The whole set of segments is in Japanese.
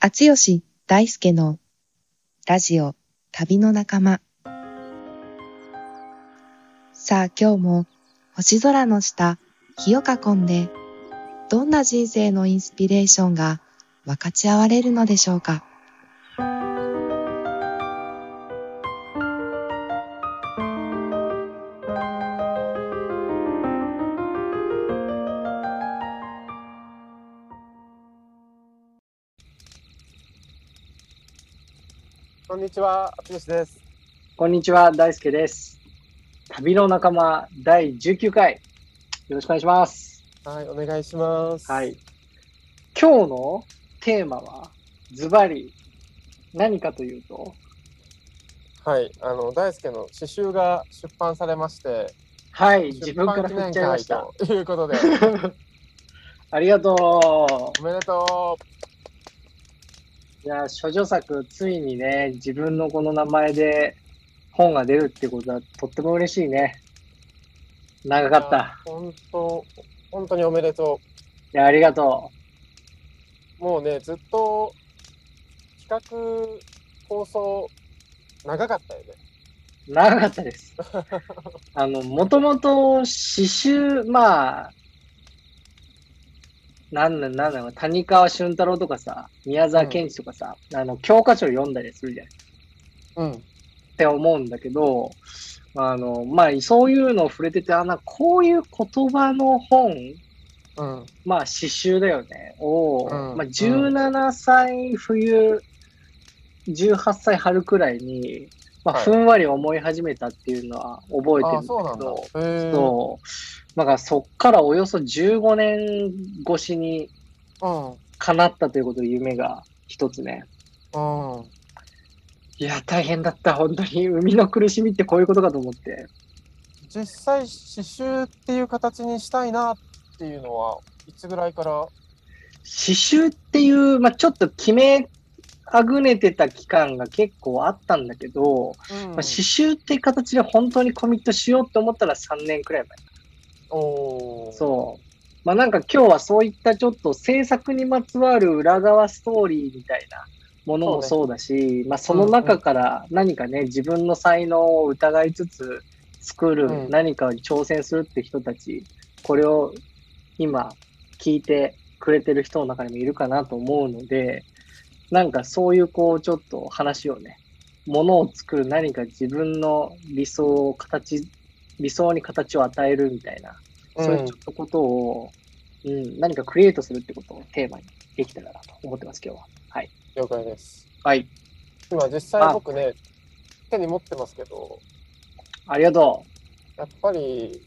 厚吉大輔のラジオ旅の仲間。さあ今日も星空の下、火を囲んで、どんな人生のインスピレーションが分かち合われるのでしょうか。にちは、あつよしです。こんにちは、大輔です。旅の仲間第19回、よろしくお願いします。はい、お願いします。はい。今日のテーマは、ズバリ、何かというと、はい、あの大輔の詩集が出版されまして、はい、自出分から振っちゃいま会した。ということで、ありがとおめでとう。いや、処女作、ついにね、自分のこの名前で本が出るってことはとっても嬉しいね。長う。かった。本当、本当におめでといや、ありがとう。もうね、ずっと企画、構想、長かったよね。う。長かったです。あの、もともと詩集、まあ、なんなん、なん谷川俊太郎とかさ、宮沢賢治とかさ、あの、教科書を読んだりするじゃん。っうん。て思うんだけど、あの、まあ、そういうのを触れてて、あの、こういう言葉の本、うん。まあ、詩集だよね、を、うんまあ、17歳冬、18歳春くらいに、まあ、はいふんわり思い始めたっていうのは覚えてるあ、んだだけど、。へえ。そう。だからそっからおよそ15年越しにうん。叶ったということで夢が一つね。うん。いや、大変だった、本当に。生みの苦しみってこういうことかと思って。実際、詩集っていう形にしたいなっていうのは、いつぐらいから？刺繍っていう、まあ、ちょっと決めあぐねてた期間が結構あったんだけど、うんまあ、刺繍っていう形で本当にコミットしようって思ったら3年くらい前。おー。そう。まあなんか今日はそういったちょっと制作にまつわる裏側ストーリーみたいなものもそうだし、まあその中から何かね、自分の才能を疑いつつ作る、うん。何かに挑戦するって人たち、これを今聞いてくれてる人の中にもいるかなと思うので、なんかそういうこうちょっと話をね、ものを作る何か自分の理想を形、理想に形を与えるみたいな、そういうちょっとことを、うん、何かクリエイトするってことをテーマにできたらなと思ってます、今日は。はい。了解です。はい。今実際僕ね、手に持ってますけど、ありがとやっぱり、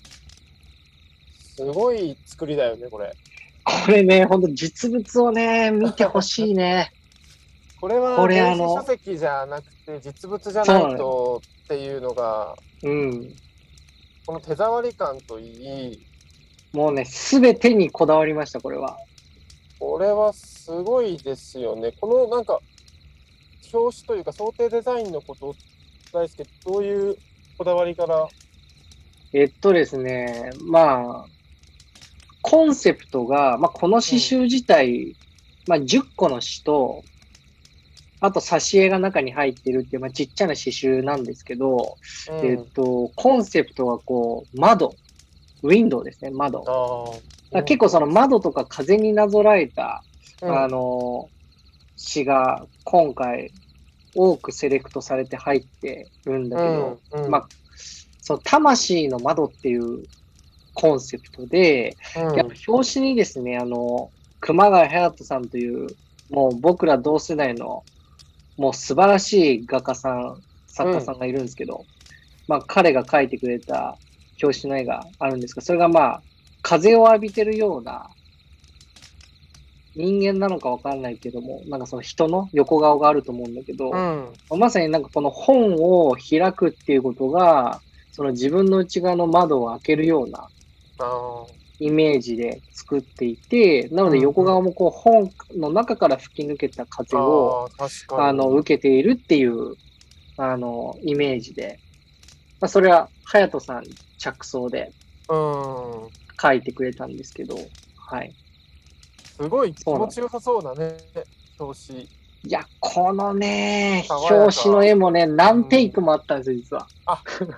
すごい作りだよね、これ。う。これね、ほんと実物をね、見てほしいね。これはあの書籍じゃなくて実物じゃないのとっていうのが、うん。この手触り感といい、もうね、すべてにこだわりました、これは。これはすごいですよね。このなんか、表紙というか想定デザインのこと、大輔、どういうこだわりから、えっとですね、まあ、コンセプトが、まあ、この詩集自体、まあ、10個の詩と、あと挿絵が中に入ってるっていう、まあ、ちっちゃな詩集なんですけど、うん。えっと、コンセプトはこう、窓、ウィンドウですね、窓。だかあーら結構その窓とか風になぞらえた、うん。あの、詩が今回多くセレクトされて入ってるんだけど、うんうん。まあ、その魂の窓っていうコンセプトで、うん。やっぱ表紙にですね、あの、熊谷隼人さんという、もう僕ら同世代の、もう素晴らしい画家さん、作家さんがいるんですけど、まあ彼が描いてくれた表紙の絵があるんですが、それがまあ、風を浴びてるような、人間なのかわかんないけども、なんかその人の横顔があると思うんだけど、うん。まさになんかこの本を開くっていうことが、その自分の内側の窓を開けるようなイメージで作っていて、なので横側もこう本の中から吹き抜けた風を、あの、受けているっていう、あの、イメージで、まあ、それは、隼人さん着想でうん書いてくれたんですけど、はい。すごい気持ちよさそうなね、表紙。いや、このね、表紙の絵もね、何テイクもあったんですよ、実は。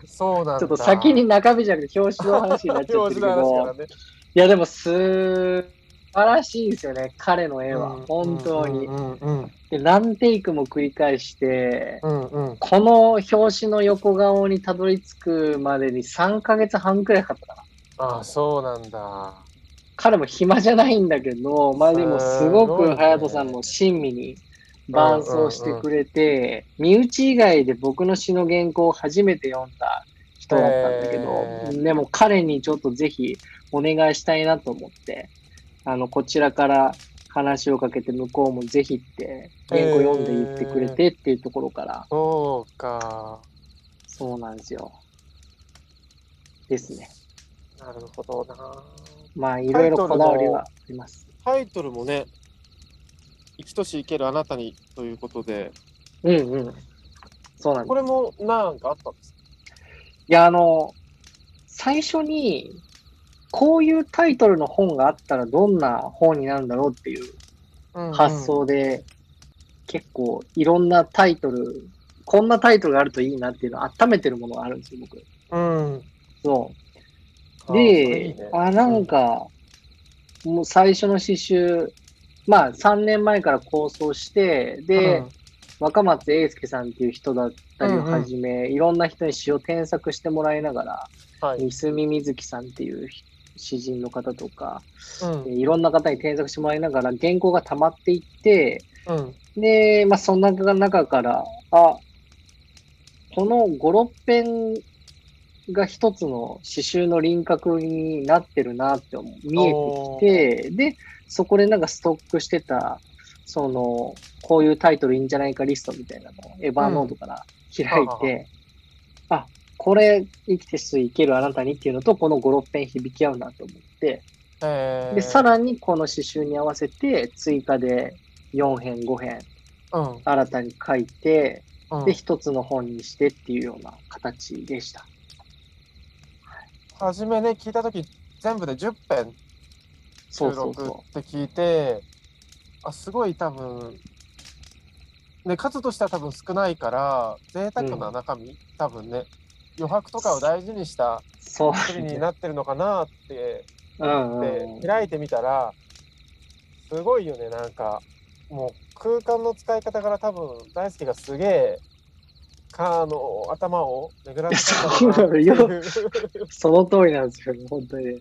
そうなんだ。ちょっと先に中身じゃなくて表紙の話になっちゃってるけど、ね。いや、でも、す晴らしいんですよね、彼の絵は。うん本当にう。んうんで、何テイクも繰り返して、うんうん。この表紙の横顔にたどり着くまでに3ヶ月半くらいかかったかな。ああ、そうなんだ。彼も暇じゃないんだけど、まあでもすごく隼人さんも親身に伴走してくれて、身内以外で僕の詩の原稿を初めて読んだ人だったんだけど、でも彼にちょっとぜひお願いしたいなと思って、あの、こちらから話をかけて向こうもぜひって原稿読んで言ってくれてっていうところから、そうか。そうなんですよ。ですね。なるほどな。まあいろいろこだわりはあります。タイトルもね、生きとし生けるあなたにということで、うんうん。そうなんですこれもなんかあったんですいや、あの、最初に、こういうタイトルの本があったらどんな本になるんだろうっていうか、発想で、結構いろんなタイトル、こんなタイトルがあるといいなっていうのを温めてるものがあるんですよ、僕。うん。うん。そう。で、いねあ、なんか、もう最初の詩集、まあ3年前から構想して、で、若松英介さんっていう人だったりをはじめ、いろんな人に詩を添削してもらいながら、うん、はい。三角瑞希さんっていう詩人の方とか、うん。いろんな方に添削してもらいながら原稿が溜まっていって、うん。で、まあ、その中から、あ、この5、6編が一つの詩集の輪郭になってるなって見えてきて、で、そこでなんかストックしてた、その、こういうタイトルいいんじゃないかリストみたいなのをエヴァーノートから開いて、あ、これ生きてす生けるあなたにっていうのと、この5、6編響き合うなと思って、えー、で、さらにこの詩集に合わせて追加で4編、5編うん。新たに書いて、うん、で、一つの本にしてっていうような形でした。初めね、聞いたとき、全部で10編そう収録そうそって聞いて、あ、すごい多分、ね、数としては多う少ないから、贅沢な中身、多分ね、余白とかを大事にした作りになってるのかなって。うんでうん。開いてみたら、すごいよね、なんか、もう空間の使い方から多分、大輔がすげえ、かあの頭を巡らせたその通りなんですよね、本当に。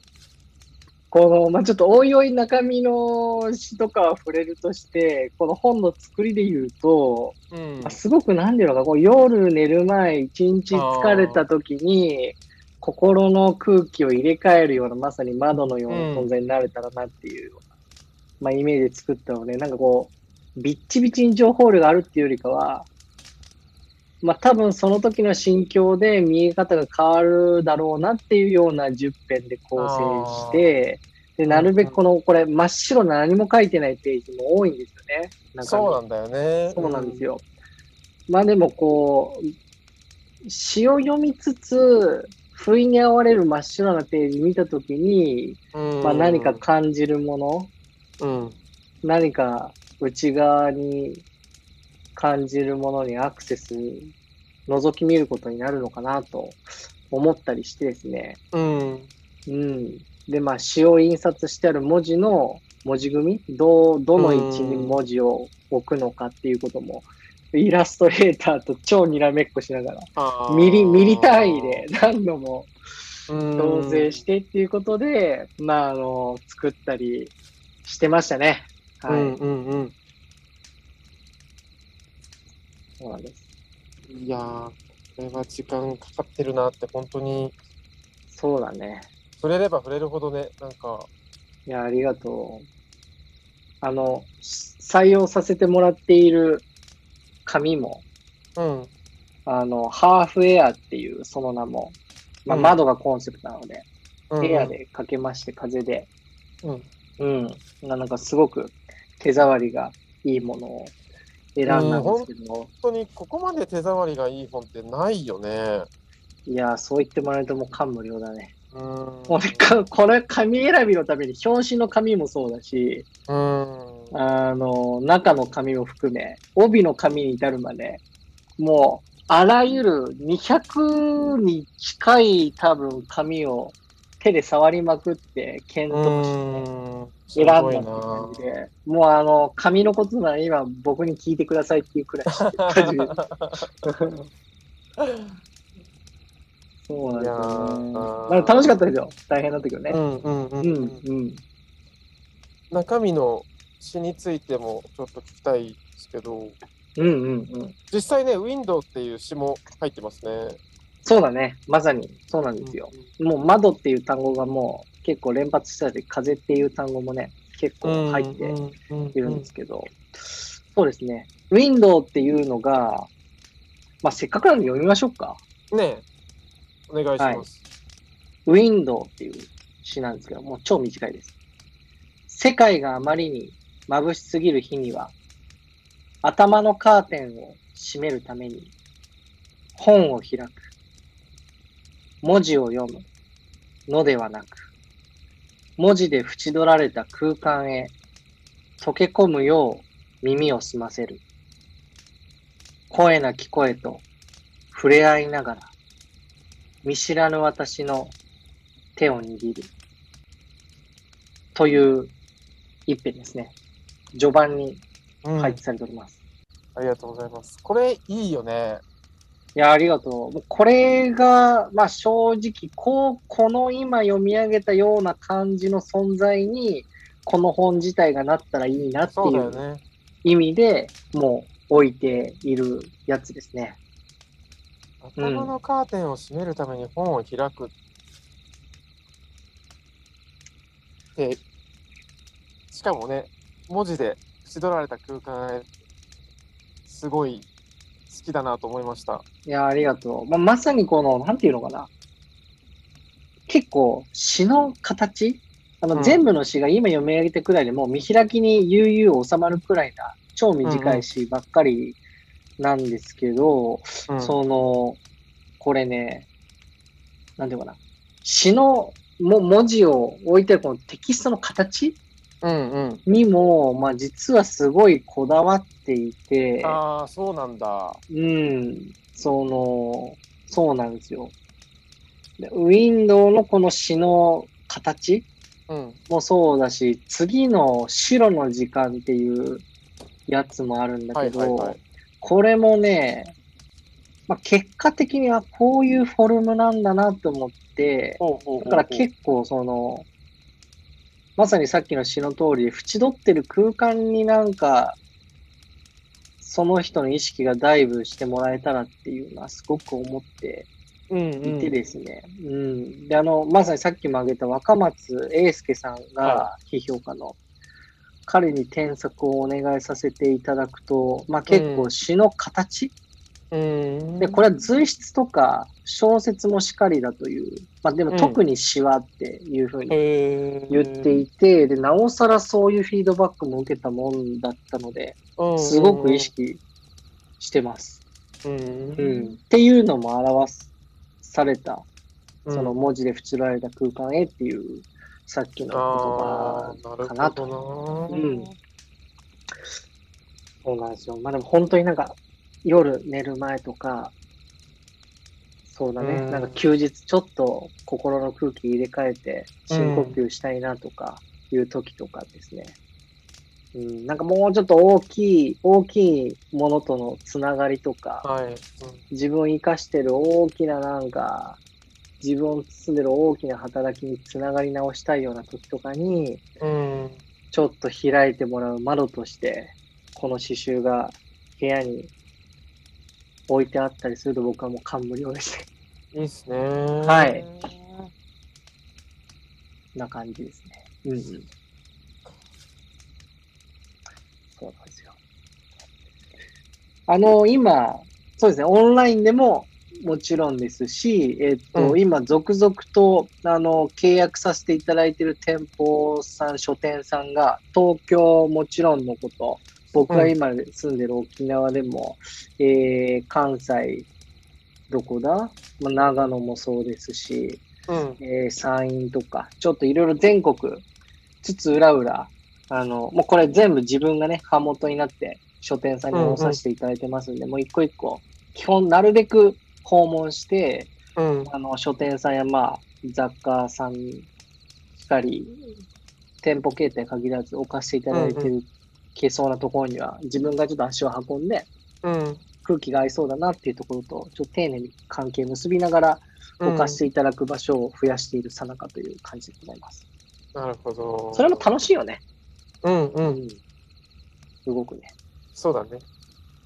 この、まあ、ちょっとおいおい中身の詩とかは触れるとして、この本の作りで言うと、うん。まあすごくなんていうのか、こう夜寝る前、一日疲れた時に、心の空気を入れ替えるような、まさに窓のような存在になれたらなっていうような、まあ、イメージで作ったので、なんかこう、ビッチビチに情報量があるっていうよりかは、まあ多分その時の心境で見え方が変わるだろうなっていうような10編で構成して、で、なるべくこの、これ真っ白な何も書いてないページも多いんですよね。そうなんだよね。そうなんですよ。まあでもこう、詩を読みつつ、不意に合われる真っ白なページ見たときに、うん。まあ何か感じるもの、うん。何か内側に感じるものにアクセス、覗き見ることになるのかなと思ったりしてですね。うん。うん。で、まあ詩を印刷してある文字の文字組み、どう、どの位置に文字を置くのかっていうことも、イラストレーターと超にらめっこしながら、ミリ、ミリ単位で何度もうん同棲してっていうことで、まあ、あの、作ったりしてましたね。はい。うんうんうん。そうなんです。いやー、これは時間かかってるなって、本当に、そうだね。触れれば触れるほどね、なんか、いや、ありがとう。あの、採用させてもらっている紙も、うん。あの、ハーフエアっていうその名も、まあ、うん窓がコンセプトなので、うんエア。でかけまして、風で、うん。うん。なんかすごく手触りがいいものを選んだんですけど、本当にここまで手触りがいい本ってないよね。いや、そう言ってもらえるともう感無量だね。うん。もうねかこれ、紙選びのために表紙の紙もそうだし、うん。あの、中の紙を含め、帯の紙に至るまで、もう、あらゆる200に近い多分紙を手で触りまくって検討して選んだって感じで、もうあの、紙のことなら今僕に聞いてくださいっていうくらいそうなんですよね。まあ、楽しかったですよ。大変だったけどね。うんうんうん、うんうん中身の詩についてもちょっと聞きたいですけど、うんうんうん、実際ね、ウィンドウっていう詩も入ってますね。そうだね。まさにそうなんですよ。うんうん、もう窓っていう単語がもう結構連発したり、風っていう単語もね、結構入っているんですけど、そうですね。ウィンドウっていうのが、まあ、せっかくなんで読みましょうか。ねお願いします。はい、ウィンドウっていう詩なんですけど、もう超短いです。世界があまりに眩しすぎる日には、頭のカーテンを閉めるために、本を開く。文字を読むのではなく、文字で縁取られた空間へ溶け込むよう耳を澄ませる。声なき声と触れ合いながら、見知らぬ私の手を握る。という一編ですね。序盤に配置されております、うん、ありがとうございます。これいいよね。いや、ありがとう。これが、まあ正直、こう、この今読み上げたような感じの存在に、この本自体がなったらいいなっていう意味で、もう置いているやつですね。頭のカーテンを閉めるために本を開くってしかもね、文字で縁取られた空間すごい好きだなと思いました。いや、ありがとう。まあ、まさにこの、なんていうのかな。結構、詩の形？あの、うん、全部の詩が今読み上げてくらいでもう見開きに悠々収まるくらいな超短い詩ばっかりなんですけど、うんうん、その、これね、なんていうかな。詩のも文字を置いてるこのテキストの形にも、まあ、実はすごいこだわっていて、ああ、そうなんだ。うん、その、そうなんですよ。ウィンドウのこの詩の形もそうだし、うん、次の白の時間っていうやつもあるんだけど、はいはいはい、これもね、まあ、結果的にはこういうフォルムなんだなと思って、だから結構その、まさにさっきの詩の通り、縁取ってる空間になんか、その人の意識がダイブしてもらえたらっていうのはすごく思っていてですね。うん、うん、で、あの、まさにさっきも挙げた若松英介さんが批評家の、はい、彼に添削をお願いさせていただくと、まあ結構詩の形、で、これは随筆とか小説もしかりだという、まあでも特に詩はっていうふうに言っていて、で、なおさらそういうフィードバックも受けたもんだったので、すごく意識してます。うん、っていうのも表された、その文字で縁られた空間へっていう、さっきの言葉かなと。うん。そうなんですよ。まあでも本当になんか、夜寝る前とか、そうだね、ん。なんか休日ちょっと心の空気入れ替えて深呼吸したいなとかいう時とかですね。うん、なんかもうちょっと大きい、大きいものとのつながりとか、はい。うん、自分を生かしてる大きななんか、自分を包んでる大きな働きにつながり直したいような時とかに、うん、ちょっと開いてもらう窓として、この刺繍が部屋に置いてあったりすると僕はもう感無量ですね。いいっすね。はい。な感じですね。うん、うん。そうなんですよ。あの、今、そうですね、オンラインでももちろんですし、えっ、と、うん、今、続々と、あの、契約させていただいている店舗さん、書店さんが、東京もちろんのこと、僕が今住んでる沖縄でも、うん、えー、関西、どこだ、まあ、長野もそうですし、うん、えー、山陰とか、ちょっといろいろ全国、つつ裏裏、あの、もうこれ全部自分がね、版元になって書店さんに載させていただいてますんで、もう一個一個、基本なるべく訪問して、うん。あの、書店さんやまあ、雑貨さんしかり、店舗形態限らず置かせていただいてうんる、けそうなところには、自分がちょっと足を運んで、うん。空気が合いそうだなっていうところと、ちょっと丁寧に関係結びながら、置かせていただく場所を増やしているさなかという感じでございます。なるほど。それも楽しいよね。うんうん。ん。すごくね、そうだね。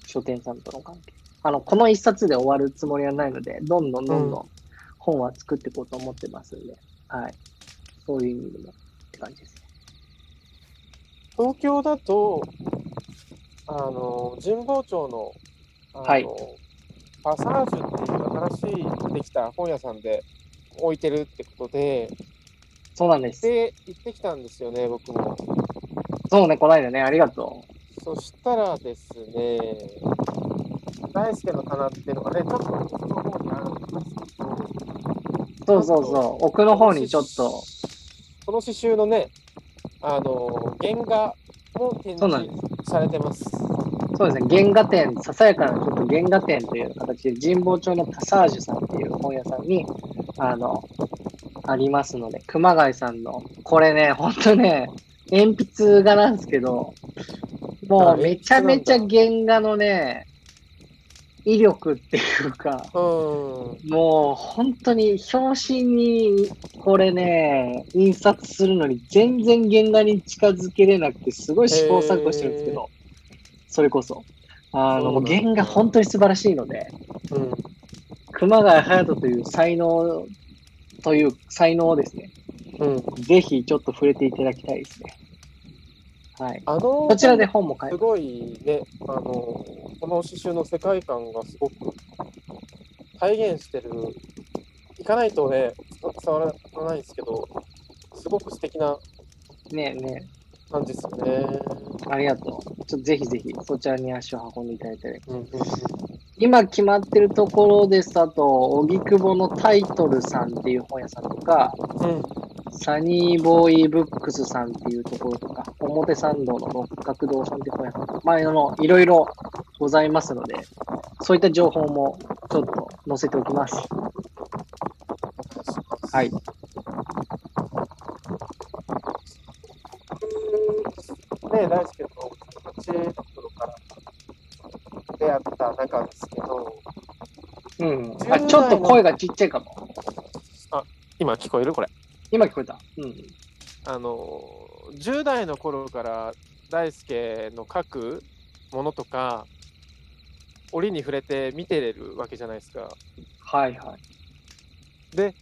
書店さんとの関係。あの、この一冊で終わるつもりはないので、どんどんどんどん本は作っていこうと思ってますんで、はい。そういう意味でもって感じですね。東京だと、あの、神保町の、あの、はいパサージュっていう新しいできた本屋さんで置いてるってことで、そうなんです。で、行ってきたんですよね、僕も。そうね、この間ね、ありがとそしたらですね、大輔の棚っていうのがね、ちょっと奥の方にあるんですけど、う。そうそうそう。奥の方にちょっと、この刺繍のね、あの、原画も展示されてます。そうですね、原画展、ささやかなちょっと原画展という形で、神保町のパサージュさんっていう本屋さんに、あの、ありますので、熊谷さんの、これね、ほんとね、鉛筆画なんですけど、もあうめちゃめちゃ原画のね、威力っていうか、うん。もう本当に表紙にこれね、印刷するのに全然原画に近づけれなくて、すごい試行錯誤してるんですけど、それこそ。あの、もうそうなんだ原画本当に素晴らしいので、うん。熊谷隼人という才能という才能をですね、うん。ぜひちょっと触れていただきたいですね。はい。あの、こちらで本も買えます。すごいね、あの、この刺繍の世界観がすごく体現してる。行かないとね、伝わらないんですけど、すごく素敵なねえね感じですよね。え、ありがとう。ちょっとぜひぜひそちらに足を運んでいただいて、う今決まってるところです。と、あと、荻窪のタイトルさんっていう本屋さんとか、うん。サニーボーイブックスさんっていうところとか、表参道の六角堂さんっていう本屋さんとか、まあ、あの、いろいろございますので、そういった情報もちょっと載せておきます。はい。ね、大好きな友達の頃から出会った仲ですけど、うん。10あ、ちょっと声がちっちゃいかも。今聞こえるこれ。今聞こえた。うん。あの、10代の頃から大輔の書くものとか、折に触れて見てれるわけじゃないですか。はいはい。で、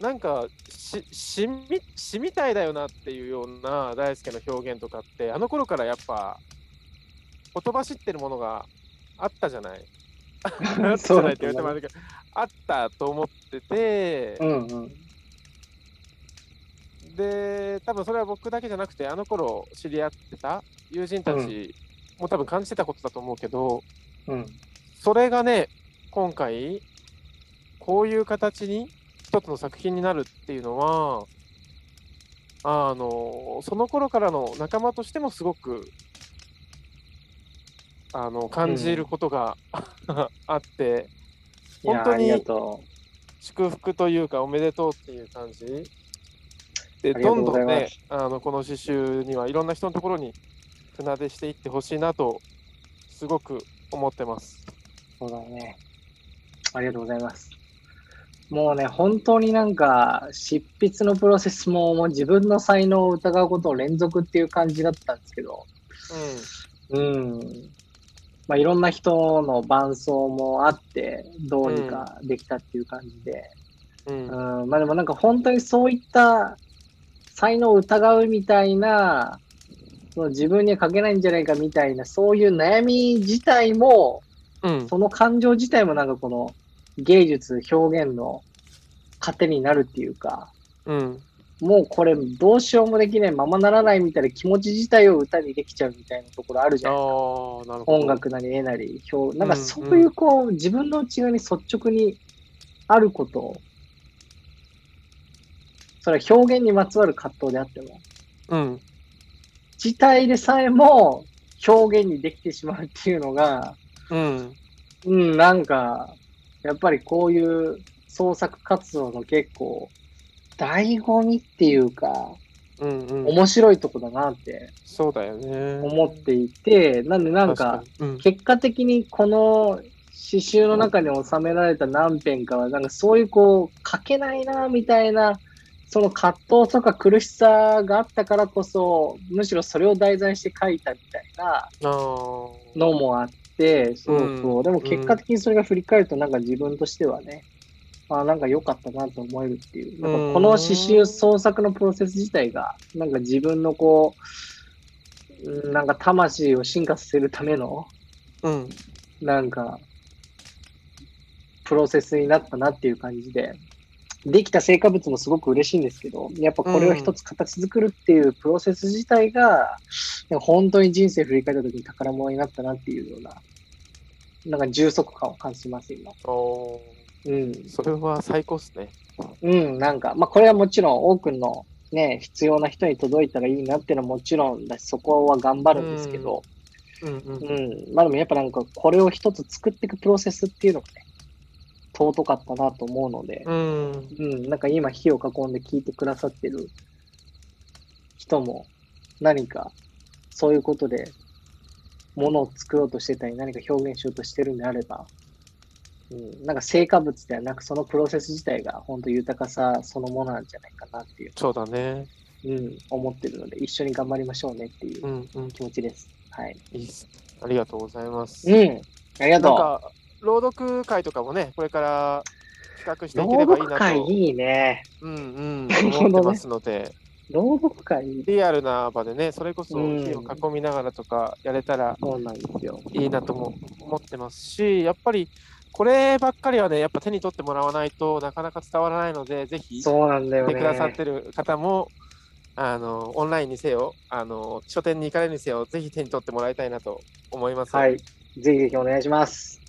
なんかし詩み詩みたいだよなっていうような大輔の表現とかって、あの頃からやっぱ、言葉知ってるものがあったじゃない。あったじゃないって言われてもあれだけど、あったと思ってて、うんうん。で、多分それは僕だけじゃなくて、あの頃知り合ってた友人たちも多分感じてたことだと思うけど、うん。それがね、今回、こういう形に一つの作品になるっていうのは、あの、その頃からの仲間としてもすごく、あの、感じることが、あって、本当に祝福というか、おめでとうっていう感じ。で、どどんねうんございます、あの、この刺繍にはいろんな人のところに船出していってほしいなと、すごく思ってます。う。そうだね。ありがとうございます。もうね、本当になんか、執筆のプロセスももう自分の才能を疑うことを連続っていう感じだったんですけど、うん。まあ、いろんな人の伴奏もあって、どうにかできたっていう感じで、うん。うん。うん、まあでもなんか本当にそういった才能を疑うみたいな、その自分には書けないんじゃないかみたいな、そういう悩み自体も、うん。その感情自体もなんかこの芸術、表現の糧になるっていうか、うん。もうこれどうしようもできないままならないみたいな気持ち自体を歌にできちゃうみたいなところあるじゃないですか。音楽なり絵なり表、なんかうんそういうこう、自分の内側に率直にあることを、それは表現にまつわる葛藤であっても、うん。自体でさえも表現にできてしまうっていうのが、うん。うん、なんか、やっぱりこういう創作活動の結構、醍醐味っていうか、うんうん。面白いとこだなってそうだよね。思っていて、なんでなんか、結果的にこの詩集の中に収められた何編かは、なんかそういうこう、書けないな、みたいな、その葛藤とか苦しさがあったからこそ、むしろそれを題材にして書いたみたいなのもあって、そうそう。うんでも結果的にそれが振り返ると、なんか自分としてはね、あなんか良かったなと思えるっていう。なんかこの詩集創作のプロセス自体が、なんか自分のこう、うんなんか魂を進化させるための、うん。なんか、プロセスになったなっていう感じで、できた成果物もすごく嬉しいんですけど、やっぱこれを一つ形作るっていうプロセス自体が、なんか本当に人生振り返った時に宝物になったなっていうような、なんか充足感を感じます、今。おーうん。それは最高っすね。うん、なんか、まあこれはもちろん多くのね、必要な人に届いたらいいなっていうのはもちろんだし、そこは頑張るんですけど、うんうん。うん。まあでもやっぱなんかこれを一つ作っていくプロセスっていうのがね、尊かったなと思うので、うん。うん、なんか今火を囲んで聞いてくださってる人も何かそういうことで物を作ろうとしてたり何か表現しようとしてるんであれば、うん、なんか成果物ではなくそのプロセス自体が本当豊かさそのものなんじゃないかなっていう、そうだね。うん、思ってるので一緒に頑張りましょうねっていううんうん。気持ちです。はい。いいっす。ありがとうございます。うん。ありがとなんか、朗読会とかもね、これから企画しう。ていけ朗ればいいなと。読会いいね。うんうん。思ってますので、朗読会。リアルな場でね、それこそうん火を囲みながらとかやれたら。いいなとも思ってますし、やっぱりこればっかりはね、やっぱ手に取ってもらわないとなかなか伝わらないので、ぜひそうなんだよね。くださってる方も、あのオンラインにせよあの、書店に行かれるにせよ、ぜひ手に取ってもらいたいなと思います。はい。ぜひぜひお願いします。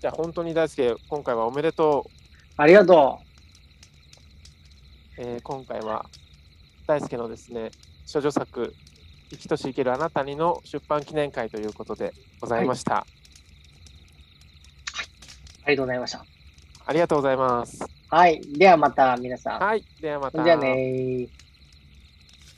じゃあ本当に大輔、今回はおめでとう。ありがとえー今回は大輔のですね、処女作、生きとし生けるあなたにの出版記念会ということでございました。う。ありがとうございました。ありがとうございます。はい。ではまた皆さん。はい、ではまた。じゃあねー。